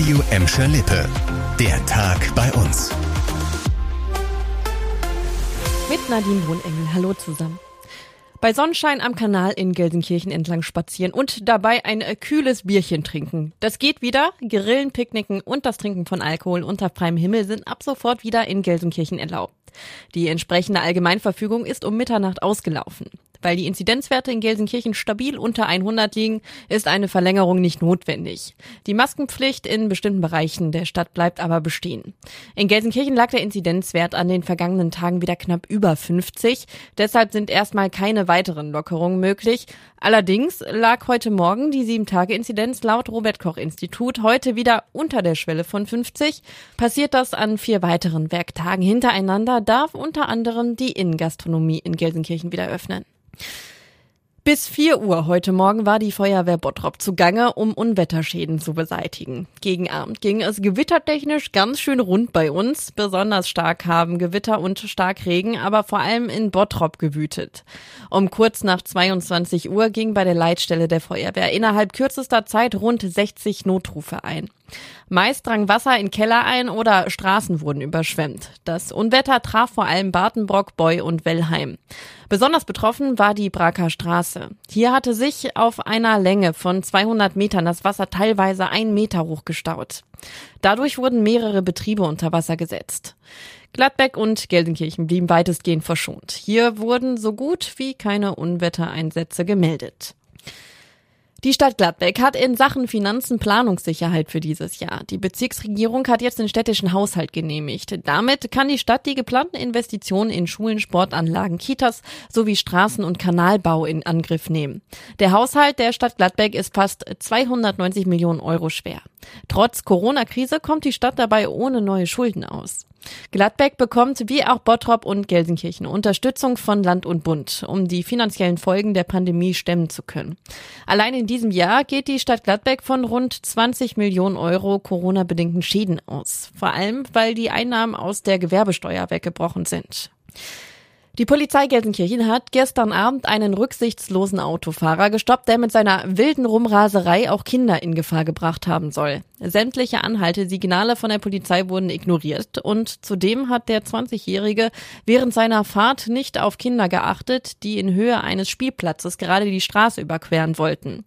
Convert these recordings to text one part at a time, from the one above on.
Radio Emscher Lippe. Der Tag bei uns. Mit Nadine Wohnengel. Hallo zusammen. Bei Sonnenschein am Kanal in Gelsenkirchen entlang spazieren und dabei ein kühles Bierchen trinken. Das geht wieder. Grillen, Picknicken und das Trinken von Alkohol unter freiem Himmel sind ab sofort wieder in Gelsenkirchen erlaubt. Die entsprechende Allgemeinverfügung ist um Mitternacht ausgelaufen. Weil die Inzidenzwerte in Gelsenkirchen stabil unter 100 liegen, ist eine Verlängerung nicht notwendig. Die Maskenpflicht in bestimmten Bereichen der Stadt bleibt aber bestehen. In Gelsenkirchen lag der Inzidenzwert an den vergangenen Tagen wieder knapp über 50. Deshalb sind erstmal keine weiteren Lockerungen möglich. Allerdings lag heute Morgen die 7-Tage-Inzidenz laut Robert-Koch-Institut heute wieder unter der Schwelle von 50. Passiert das an vier weiteren Werktagen hintereinander, darf unter anderem die Innengastronomie in Gelsenkirchen wieder öffnen. Bis 4 Uhr heute Morgen war die Feuerwehr Bottrop zugange, um Unwetterschäden zu beseitigen. Gegen Abend ging es gewittertechnisch ganz schön rund bei uns. Besonders stark haben Gewitter und Starkregen, aber vor allem in Bottrop gewütet. Um kurz nach 22 Uhr ging bei der Leitstelle der Feuerwehr innerhalb kürzester Zeit rund 60 Notrufe ein. Meist drang Wasser in Keller ein oder Straßen wurden überschwemmt. Das Unwetter traf vor allem Bartenbrock, Boy und Wellheim. Besonders betroffen war die Braker Straße. Hier hatte sich auf einer Länge von 200 Metern das Wasser teilweise ein Meter hoch gestaut. Dadurch wurden mehrere Betriebe unter Wasser gesetzt. Gladbeck und Gelsenkirchen blieben weitestgehend verschont. Hier wurden so gut wie keine Unwettereinsätze gemeldet. Die Stadt Gladbeck hat in Sachen Finanzen Planungssicherheit für dieses Jahr. Die Bezirksregierung hat jetzt den städtischen Haushalt genehmigt. Damit kann die Stadt die geplanten Investitionen in Schulen, Sportanlagen, Kitas sowie Straßen- und Kanalbau in Angriff nehmen. Der Haushalt der Stadt Gladbeck ist fast 290 Millionen Euro schwer. Trotz Corona-Krise kommt die Stadt dabei ohne neue Schulden aus. Gladbeck bekommt wie auch Bottrop und Gelsenkirchen Unterstützung von Land und Bund, um die finanziellen Folgen der Pandemie stemmen zu können. Allein in diesem Jahr geht die Stadt Gladbeck von rund 20 Millionen Euro Corona-bedingten Schäden aus. Vor allem, weil die Einnahmen aus der Gewerbesteuer weggebrochen sind. Die Polizei Gelsenkirchen hat gestern Abend einen rücksichtslosen Autofahrer gestoppt, der mit seiner wilden Rumraserei auch Kinder in Gefahr gebracht haben soll. Sämtliche Anhaltesignale von der Polizei wurden ignoriert und zudem hat der 20-Jährige während seiner Fahrt nicht auf Kinder geachtet, die in Höhe eines Spielplatzes gerade die Straße überqueren wollten.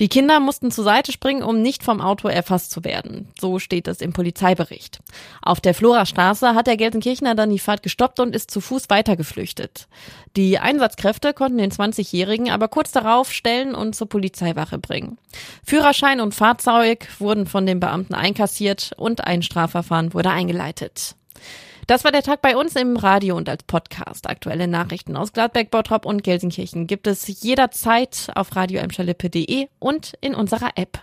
Die Kinder mussten zur Seite springen, um nicht vom Auto erfasst zu werden. So steht es im Polizeibericht. Auf der Florastraße hat der Gelsenkirchener dann die Fahrt gestoppt und ist zu Fuß weitergeflüchtet geflüchtet. Die Einsatzkräfte konnten den 20-Jährigen aber kurz darauf stellen und zur Polizeiwache bringen. Führerschein und Fahrzeug wurden von den Beamten einkassiert und ein Strafverfahren wurde eingeleitet. Das war der Tag bei uns im Radio und als Podcast. Aktuelle Nachrichten aus Gladbeck, Bottrop und Gelsenkirchen gibt es jederzeit auf radio und in unserer App.